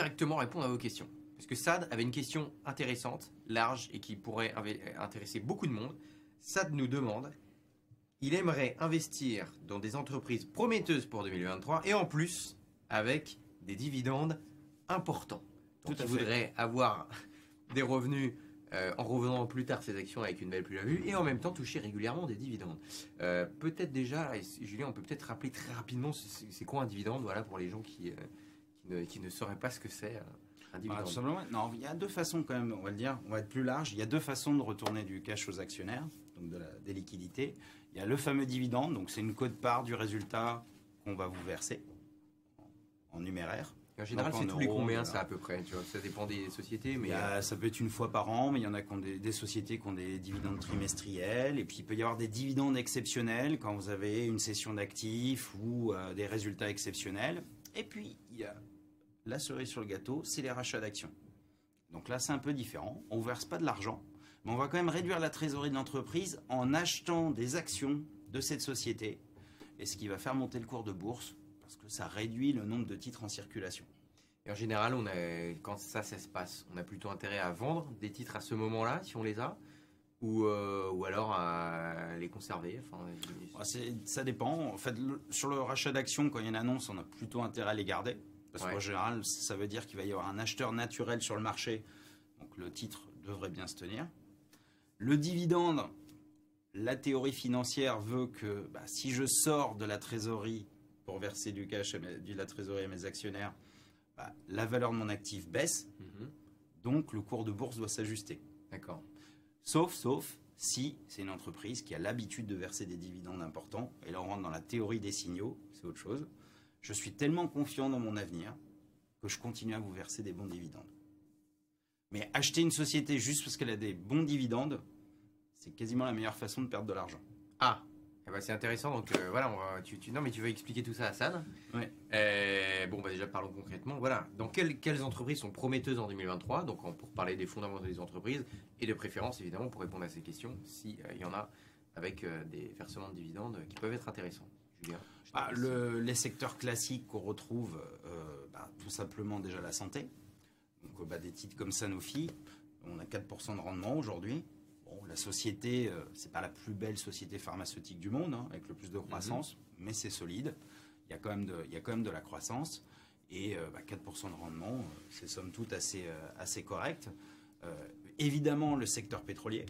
directement répondre à vos questions. Parce que Sad avait une question intéressante, large et qui pourrait inv- intéresser beaucoup de monde. Sad nous demande, il aimerait investir dans des entreprises prometteuses pour 2023 et en plus avec des dividendes importants. Donc Tout il voudrait avoir des revenus euh, en revenant plus tard ses actions avec une belle plus-value et en même temps toucher régulièrement des dividendes. Euh, peut-être déjà, Julien, on peut peut-être rappeler très rapidement c'est quoi un dividende, voilà pour les gens qui, euh, qui, ne, qui ne sauraient pas ce que c'est euh, un Bah, dividende. tout simplement, non, il y a deux façons quand même, on va le dire, on va être plus large. Il y a deux façons de retourner du cash aux actionnaires, donc de la, des liquidités. Il y a le fameux dividende, donc c'est une quote-part du résultat qu'on va vous verser en, numéraire. En général, c'est tous les combien ça à peu près tu vois, Ça dépend des sociétés, mais euh, a- ça peut être une fois par an, mais il y en a qui ont des, des sociétés qui ont des dividendes trimestriels. Et puis il peut y avoir des dividendes exceptionnels quand vous avez une session d'actifs ou euh, des résultats exceptionnels. Et puis il y a la cerise sur le gâteau, c'est les rachats d'actions. Donc là, c'est un peu différent. On ne verse pas de l'argent, mais on va quand même réduire la trésorerie de l'entreprise en achetant des actions de cette société. Et ce qui va faire monter le cours de bourse, parce que ça réduit le nombre de titres en circulation. et en général, on a, quand ça, ça se passe, on a plutôt intérêt à vendre des titres à ce moment-là, si on les a, ou, euh, ou alors à les conserver. Enfin, Ça dépend. En fait, sur le rachat d'actions, quand il y a une annonce, on a plutôt intérêt à les garder. Parce Ouais. qu'en général, ça veut dire qu'il va y avoir un acheteur naturel sur le marché. Donc le titre devrait bien se tenir. Le dividende, la théorie financière veut que bah, si je sors de la trésorerie pour verser du cash, à mes- de la trésorerie à mes actionnaires, bah, la valeur de mon actif baisse. Mhm. Donc le cours de bourse doit s'ajuster. D'accord. Sauf, sauf si c'est une entreprise qui a l'habitude de verser des dividendes importants. Et là, on rentre dans la théorie des signaux, c'est autre chose. Je suis tellement confiant dans mon avenir que je continue à vous verser des bons dividendes. Mais acheter une société juste parce qu'elle a des bons dividendes, c'est quasiment la meilleure façon de perdre de l'argent. Ah, eh ben, c'est intéressant. Donc euh, voilà, on va- tu, tu- non, mais tu vas expliquer tout ça à Sad. Ouais. Euh, bon, bah déjà parlons concrètement. Voilà, dans quelles, quelles entreprises sont prometteuses en 2023 Donc en- pour parler des fondamentaux des entreprises et de préférence évidemment pour répondre à ces questions, s'il y en a avec euh, des versements de dividendes qui peuvent être intéressants. Julien. Ah, le- les secteurs classiques qu'on retrouve, euh, bah, tout simplement déjà la santé. Donc euh, bah, des titres comme Sanofi, on a 4% de rendement aujourd'hui. Bon, la société, euh, c'est pas la plus belle société pharmaceutique du monde, hein, avec le plus de croissance, mais c'est solide. Il y, a quand même de, il y a quand même de la croissance. Et euh, bah, 4% de rendement, euh, c'est somme toute assez, euh, assez correct. Euh, évidemment, le secteur pétrolier.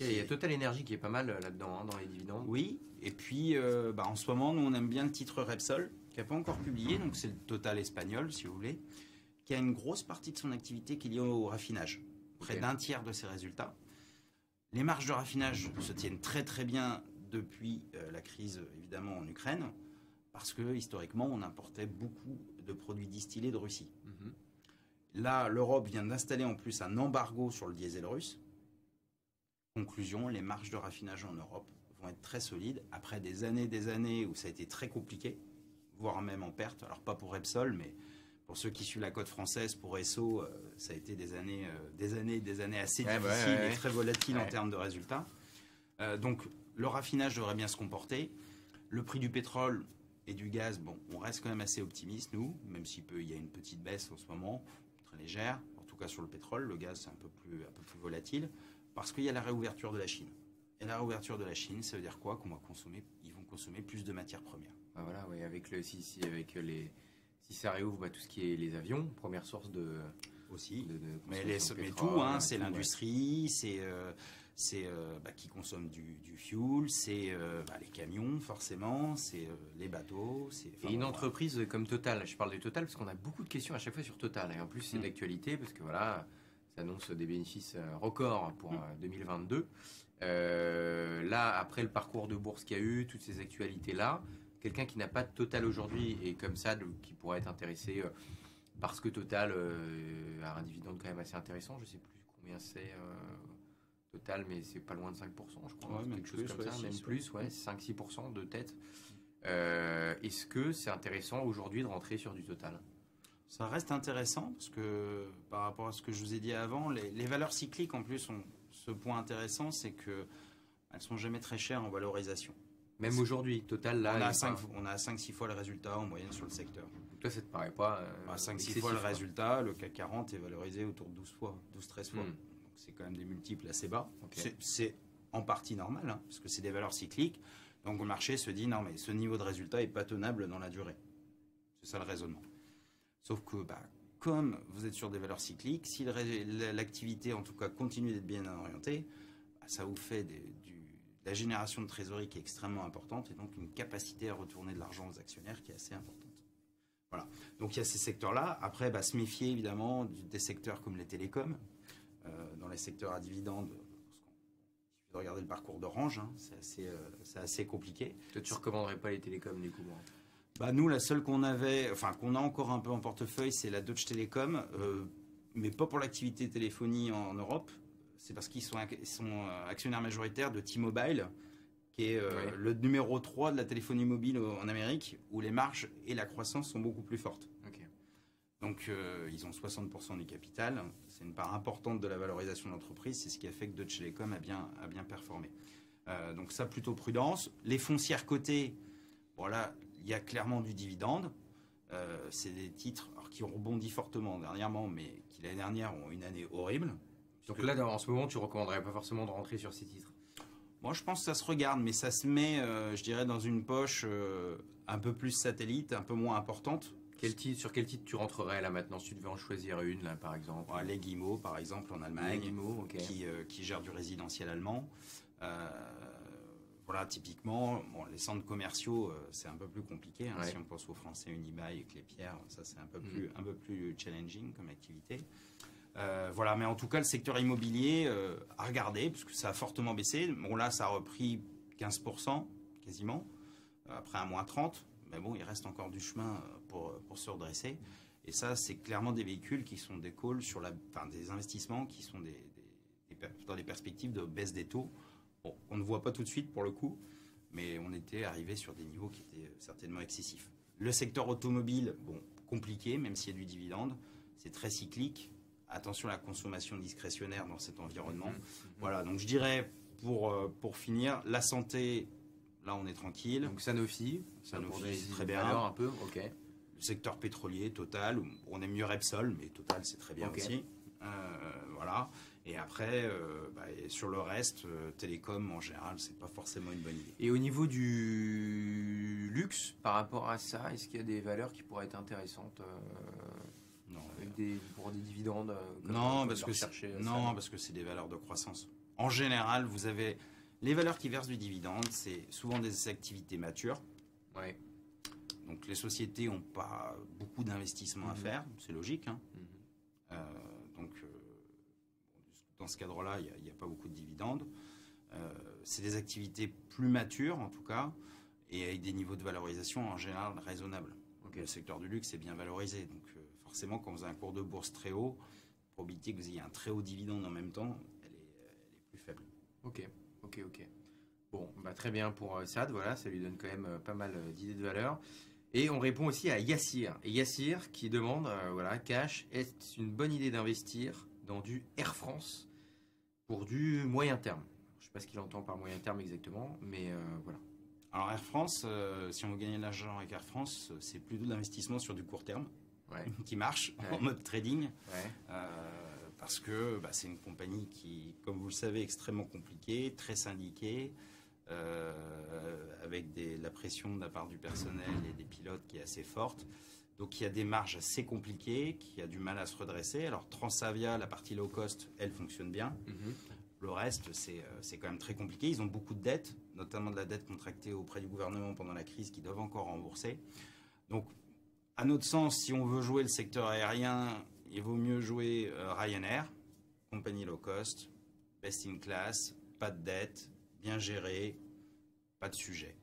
Il y a Total Energy qui est pas mal euh, là-dedans, hein, dans les dividendes. Oui, et puis euh, bah, en ce moment, nous on aime bien le titre Repsol, qui n'a pas encore publié, donc c'est le total espagnol si vous voulez, qui a une grosse partie de son activité qui est liée au raffinage, près d'un tiers de ses résultats. Les marges de raffinage se tiennent très très bien depuis euh, la crise évidemment en Ukraine, parce que historiquement on importait beaucoup de produits distillés de Russie. Mhm. Là, l'Europe vient d'installer en plus un embargo sur le diesel russe. Conclusion, les marges de raffinage en Europe vont être très solides après des années et des années où ça a été très compliqué, voire même en perte. Alors pas pour Repsol, mais pour ceux qui suivent la côte française, pour Esso, euh, ça a été des années, euh, des années, des années assez Ouais, difficiles ouais, ouais. et très volatiles en termes de résultats. Euh, donc le raffinage devrait bien se comporter. Le prix du pétrole et du gaz, bon, on reste quand même assez optimiste, nous, même s'il peut, il y a une petite baisse en ce moment, très légère, en tout cas sur le pétrole. Le gaz, c'est un peu plus, un peu plus volatile, parce qu'il y a la réouverture de la Chine. Et la réouverture de la Chine, ça veut dire quoi? Qu'on va consommer, ils vont consommer plus de matières premières. Ah, voilà, oui, avec le si, si, avec les si ça réouvre bah, tout ce qui est les avions, première source de, Aussi. de- de Mais, les, mais tout, hein, c'est ouais. l'industrie, c'est euh, c'est euh, bah, qui consomme du, du fuel, c'est euh, bah, les camions forcément, c'est les bateaux, c'est. Et une bon, entreprise comme Total, je parle de Total parce qu'on a beaucoup de questions à chaque fois sur Total. Et en plus, c'est Mm. d'actualité parce que voilà, annonce des bénéfices euh, records pour Mm. euh, 2022. Euh, là, après le parcours de bourse qu'il y a eu, toutes ces actualités-là, quelqu'un qui n'a pas de Total aujourd'hui et comme ça, qui pourrait être intéressé euh, parce que Total euh, a un dividende quand même assez intéressant, je sais plus combien c'est. Total, mais c'est pas loin de 5%, je crois. Ouais, quelque chose plus, comme ouais, ça, même plus, ouais, 5-6% de tête. Est-ce que c'est intéressant aujourd'hui de rentrer sur du total? Ça reste intéressant parce que par rapport à ce que je vous ai dit avant, les, les valeurs cycliques en plus ont ce point intéressant, c'est que elles sont jamais très chères en valorisation. Même aujourd'hui, total là. on, a est cinq- pas- on a 5-6 fois le résultat en moyenne sur le secteur. Toi, ça te paraît pas. euh, 5-6 excessif, fois le résultat, le CAC 40 est valorisé autour de 12 fois, 12-13 fois. Hmm. Donc c'est quand même des multiples assez bas. C'est en partie normal, hein, parce que c'est des valeurs cycliques. Donc le marché se dit non mais ce niveau de résultat est pas tenable dans la durée. C'est ça le raisonnement. Sauf que bah, comme vous êtes sur des valeurs cycliques, si l'activité en tout cas continue d'être bien orientée, bah, ça vous fait des- du- la génération de trésorerie qui est extrêmement importante et donc une capacité à retourner de l'argent aux actionnaires qui est assez importante. Voilà. Donc il y a ces secteurs-là. Après, bah, se méfier évidemment des secteurs comme les télécoms. Euh, dans les secteurs à dividendes, il regarder le parcours d'Orange, hein, c'est assez, euh, assez compliqué. Toi, tu recommanderais pas les télécoms du coup. Bah, nous, la seule qu'on avait, enfin qu'on a encore un peu en portefeuille, c'est la Deutsche Telekom, euh, mais pas pour l'activité téléphonie en Europe. C'est parce qu'ils sont, euh, actionnaires majoritaires de T-Mobile, qui est euh, Ouais. le numéro 3 de la téléphonie mobile en Amérique, où les marges et la croissance sont beaucoup plus fortes. Donc, euh, ils ont 60% du capital. C'est une part importante de la valorisation de l'entreprise. C'est ce qui a fait que Deutsche Telekom a bien, a bien performé. Euh, donc, ça, plutôt prudence. Les foncières cotées, voilà, il y a clairement du dividende. Euh, c'est des titres alors, qui ont rebondi fortement dernièrement, mais qui l'année dernière ont une année horrible. Donc là, en ce moment, tu recommanderais pas forcément de rentrer sur ces titres? Moi, je pense que ça se regarde, mais ça se met, euh, je dirais, dans une poche euh, un peu plus satellite, un peu moins importante. Quel titre, sur quel titre tu rentrerais là maintenant si tu devais en choisir une là par exemple? Ouais, les Guimauve, par exemple, en Les Allemagne. Qui, euh, qui gère du résidentiel allemand. Euh, voilà, typiquement, bon, les centres commerciaux, euh, c'est un peu plus compliqué. hein, Ouais. Si on pense aux Français Unibail et Clépierre, ça c'est un peu Mm. plus, un peu plus challenging comme activité. Euh, voilà, mais en tout cas, le secteur immobilier euh, à regarder, puisque ça a fortement baissé. Bon, là, ça a repris 15% quasiment, après un moins 30. Mais bon, il reste encore du chemin euh, pour, pour se redresser. Et ça, c'est clairement des véhicules qui sont des calls sur la, enfin, des investissements qui sont des, des- des dans les perspectives de baisse des taux. Bon, on ne voit pas tout de suite pour le coup, mais on était arrivé sur des niveaux qui étaient certainement excessifs. Le secteur automobile, bon, compliqué, même s'il y a du dividende, c'est très cyclique. Attention à la consommation discrétionnaire dans cet environnement. Mhm. Voilà, donc je dirais pour, euh, pour finir, la santé, là on est tranquille. Donc Sanofi, Sanofi, très bien. valeurs un peu, ok. Le secteur pétrolier, Total, on aime mieux Repsol, mais Total c'est très bien aussi. Euh, voilà. Et après, euh, bah, et sur le reste, euh, télécom en général, c'est pas forcément une bonne idée. Et au niveau du luxe, par rapport à ça, est-ce qu'il y a des valeurs qui pourraient être intéressantes euh, Non, avec des, pour des dividendes comme- non, parce que euh, non, parce que c'est des valeurs de croissance. En général, vous avez les valeurs qui versent du dividende, c'est souvent des activités matures. Ouais. Donc les sociétés n'ont pas beaucoup d'investissements à Mhm. faire, c'est logique. hein. Mhm. Dans ce cadre-là, il n'y a, pas beaucoup de dividendes. Euh, c'est des activités plus matures en tout cas, et avec des niveaux de valorisation en général raisonnables. Le secteur du luxe est bien valorisé, donc euh, forcément quand vous avez un cours de bourse très haut, la probabilité que vous ayez un très haut dividende en même temps, elle est, elle est plus faible. Ok, ok, ok. Bon, bah, très bien pour euh, Sad, voilà, ça lui donne quand même pas mal d'idées de valeur. Et on répond aussi à Yassir. Et Yassir qui demande, euh, voilà, cash, est-ce une bonne idée d'investir dans du Air France? Pour du moyen terme Je sais pas ce qu'il entend par moyen terme exactement, mais euh, voilà. Alors Air France, euh, si on veut gagner de l'argent avec Air France, c'est plutôt de l'investissement sur du court terme Ouais, qui marche Ouais. en mode trading. ouais, Euh, parce que bah, c'est une compagnie qui, comme vous le savez, est extrêmement compliquée, très syndiquée, avec des- la pression de la part du personnel et des pilotes qui est assez forte. Donc il y a des marges assez compliquées, qui a du mal à se redresser. Alors Transavia, la partie low cost, elle fonctionne bien. Mhm. Le reste, c'est euh, c'est quand même très compliqué. Ils ont beaucoup de dettes, notamment de la dette contractée auprès du gouvernement pendant la crise, qu'ils doivent encore rembourser. Donc, à notre sens, si on veut jouer le secteur aérien, il vaut mieux jouer euh, Ryanair, compagnie low cost, best in class, pas de dette, bien géré, pas de sujet.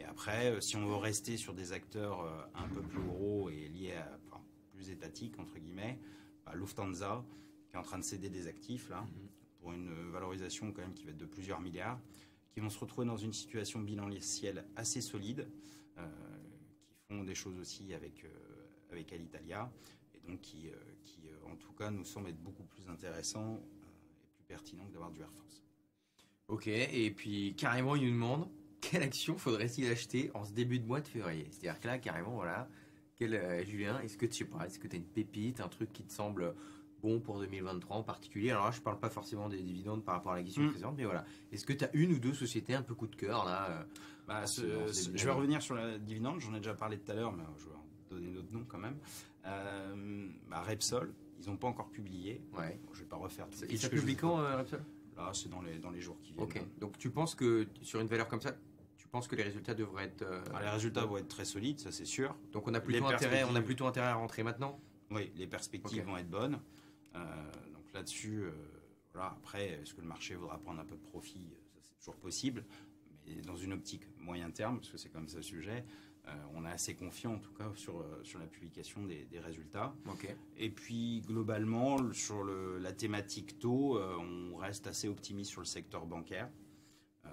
Et après, euh, si on veut rester sur des acteurs euh, un peu plus gros et liés à, enfin, plus étatiques, entre guillemets, bah, Lufthansa, qui est en train de céder des actifs, là, Mhm. pour une valorisation quand même qui va être de plusieurs milliards, qui vont se retrouver dans une situation bilancielle assez solide, euh, qui font des choses aussi avec, euh, avec Alitalia, et donc qui, euh, qui euh, en tout cas, nous semble être beaucoup plus intéressant euh, et plus pertinent que d'avoir du Air France. Ok, et puis carrément, il nous demande quelle action faudrait-il acheter en ce début de mois de février? C'est-à-dire que là, carrément, voilà, quel, euh, Julien, est-ce que tu sais pas, est-ce que tu as une pépite, un truc qui te semble bon pour 2023 en particulier? Alors là, je parle pas forcément des dividendes par rapport à la question Mm. précédente, mais voilà, est-ce que tu as une ou deux sociétés un peu coup de cœur là euh, Bah, ce- ce je vais revenir sur la dividende, j'en ai déjà parlé tout à l'heure, mais je vais en donner d'autres noms quand même. Euh, bah, Repsol, ils n'ont pas encore publié. Ouais. Bon, je vais pas refaire tout Et ça ce que je- publie quand, euh, Repsol? Là, c'est dans les, dans les jours qui viennent. Ok. Donc tu penses que sur une valeur comme ça, tu penses que les résultats devraient être. euh, Ah, les résultats vont être très solides, ça c'est sûr. Donc on a plutôt Les intérêt, on a plutôt intérêt à rentrer maintenant? Oui, les perspectives vont être bonnes. Euh, donc là-dessus, euh, voilà. Après, est-ce que le marché voudra prendre un peu de profit? Ça, c'est toujours possible. Mais dans une optique moyen terme, parce que c'est comme ça le sujet, on est assez confiant en tout cas sur, sur la publication des, des résultats. Ok. Et puis globalement, le- sur le- la thématique taux, on reste assez optimiste sur le secteur bancaire. Euh,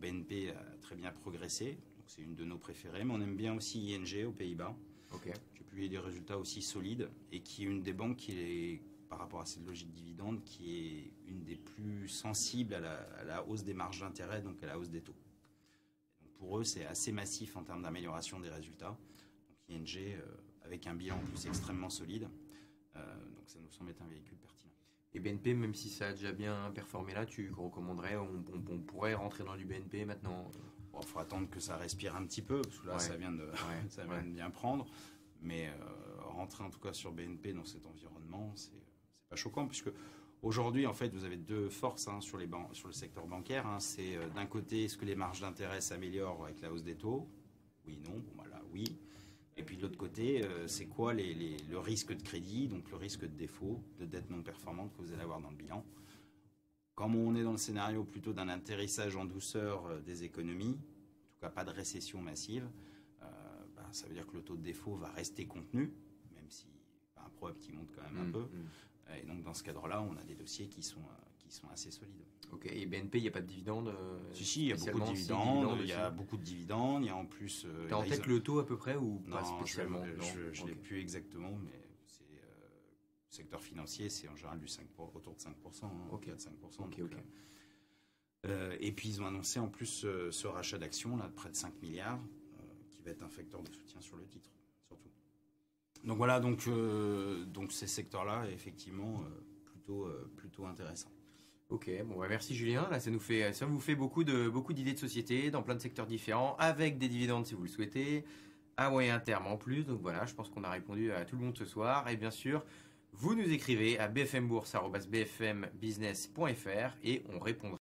BNP a très bien progressé, donc c'est une de nos préférées, mais on aime bien aussi ING aux Pays-Bas qui a publié des résultats aussi solides et qui est une des banques qui est, par rapport à cette logique dividende, qui est une des plus sensibles à la, à la hausse des marges d'intérêt, donc à la hausse des taux. Donc pour eux, c'est assez massif en termes d'amélioration des résultats. Donc ING, euh, avec un bilan en plus extrêmement solide, Euh, donc ça nous semble être un véhicule pertinent. Et BNP, même si ça a déjà bien performé là, tu recommanderais, on, on- on pourrait rentrer dans du BNP maintenant Bon, il faut attendre que ça respire un petit peu, parce que là, Ouais. ça vient de, Ouais, ça ouais. vient de bien prendre. Mais euh, rentrer en tout cas sur BNP dans cet environnement, c'est pas choquant, puisque aujourd'hui, en fait, vous avez deux forces hein, sur, les sur le secteur bancaire. hein. C'est euh, d'un côté, est-ce que les marges d'intérêt s'améliorent avec la hausse des taux? Oui, non. Bon, voilà, oui. Et puis de l'autre côté, euh, c'est quoi les- les- le risque de crédit, donc le risque de défaut, de dette non performante que vous allez avoir dans le bilan? Comme on est dans le scénario plutôt d'un atterrissage en douceur euh, des économies, en tout cas pas de récession massive, euh, bah, ça veut dire que le taux de défaut va rester contenu, même si un probable qui monte quand même un Mm, peu. mm. Et donc dans ce cadre-là, on a des dossiers qui sont, euh, qui sont assez solides. Ok. Et BNP, il n'y a pas de dividendes euh, Si, si, il y a beaucoup de dividendes, il y a beaucoup de dividendes, il y a en plus... euh, T'as en tête le taux à peu près ou pas Non, spécialement je, je l'ai plus exactement, mais c'est le secteur financier, c'est en général du 5 pour- autour de 5%, hein, Ok. 4-5%. Ok, donc, ok. euh, et puis ils ont annoncé en plus ce rachat d'actions là de près de 5 milliards, euh, qui va être un facteur de soutien sur le titre. Donc voilà, donc, euh, donc ces secteurs-là, effectivement, euh, plutôt, euh, plutôt intéressants. Ok, bon bah merci Julien. Là, ça nous fait, ça vous fait beaucoup de beaucoup d'idées de société dans plein de secteurs différents, avec des dividendes si vous le souhaitez, à moyen terme en plus. Donc voilà, je pense qu'on a répondu à tout le monde ce soir. Et bien sûr, vous nous écrivez à bfmbourse@bfmbusiness.fr et on répondra.